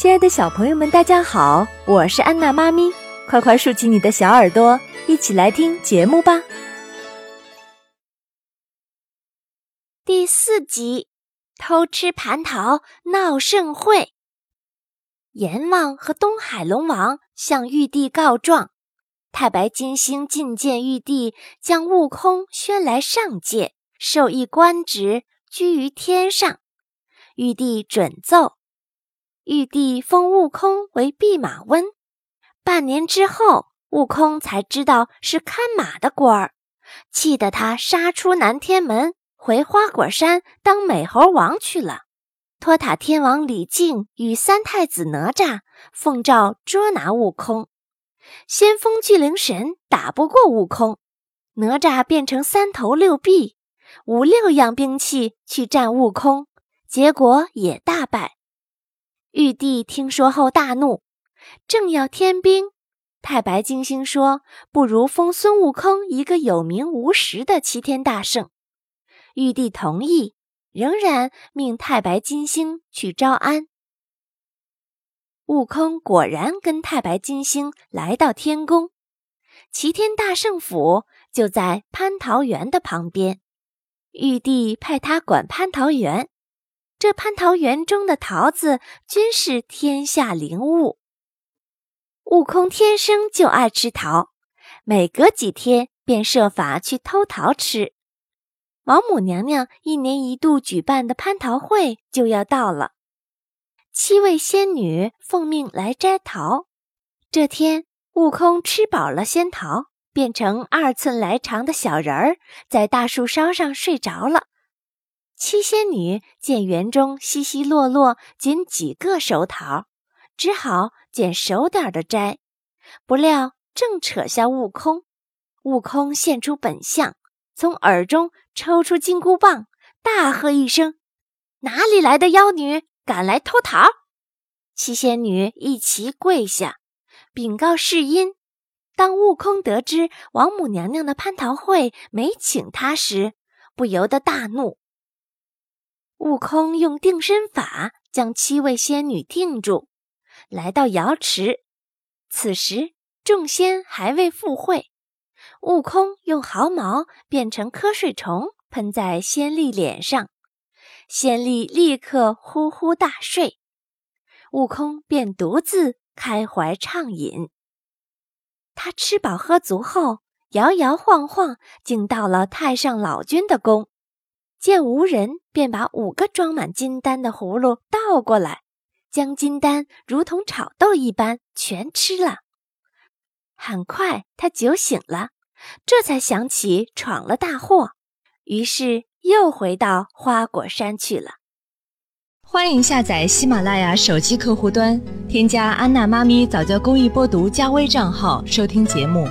亲爱的小朋友们，大家好，我是安娜妈咪，快快竖起你的小耳朵，一起来听节目吧。第四集，偷吃蟠桃闹盛会。阎王和东海龙王向玉帝告状，太白金星觐见玉帝，将悟空宣来上界，授一官职，居于天上。玉帝准奏。玉帝封悟空为弼马温，半年之后，悟空才知道是看马的官儿，气得他杀出南天门，回花果山当美猴王去了。托塔天王李靖与三太子哪吒奉诏捉拿悟空，先锋巨灵神打不过悟空，哪吒变成三头六臂，五六样兵器去战悟空，结果也大败。玉帝听说后大怒，正要添兵，太白金星说：“不如封孙悟空一个有名无实的齐天大圣。”玉帝同意，仍然命太白金星去招安。悟空果然跟太白金星来到天宫，齐天大圣府就在蟠桃园的旁边，玉帝派他管蟠桃园。这蟠桃园中的桃子均是天下灵物。悟空天生就爱吃桃，每隔几天便设法去偷桃吃。王母娘娘一年一度举办的蟠桃会就要到了，七位仙女奉命来摘桃。这天，悟空吃饱了仙桃，变成二寸来长的小人儿，在大树梢上睡着了。七仙女见园中稀稀落落仅几个熟桃，只好捡熟点的摘。不料正扯下悟空，悟空现出本相，从耳中抽出金箍棒，大喝一声：“哪里来的妖女，敢来偷桃？”七仙女一齐跪下，禀告世音。当悟空得知王母娘娘的蟠桃会没请他时，不由得大怒。悟空用定身法将七位仙女定住，来到瑶池。此时众仙还未赴会，悟空用毫毛变成瞌睡虫，喷在仙丽脸上，仙丽立刻呼呼大睡。悟空便独自开怀畅饮。他吃饱喝足后，摇摇晃晃，竟到了太上老君的宫。见无人，便把五个装满金丹的葫芦倒过来，将金丹如同炒豆一般全吃了。很快，他酒醒了，这才想起闯了大祸，于是又回到花果山去了。欢迎下载喜马拉雅手机客户端，添加安娜妈咪早教公益播读加微账号，收听节目。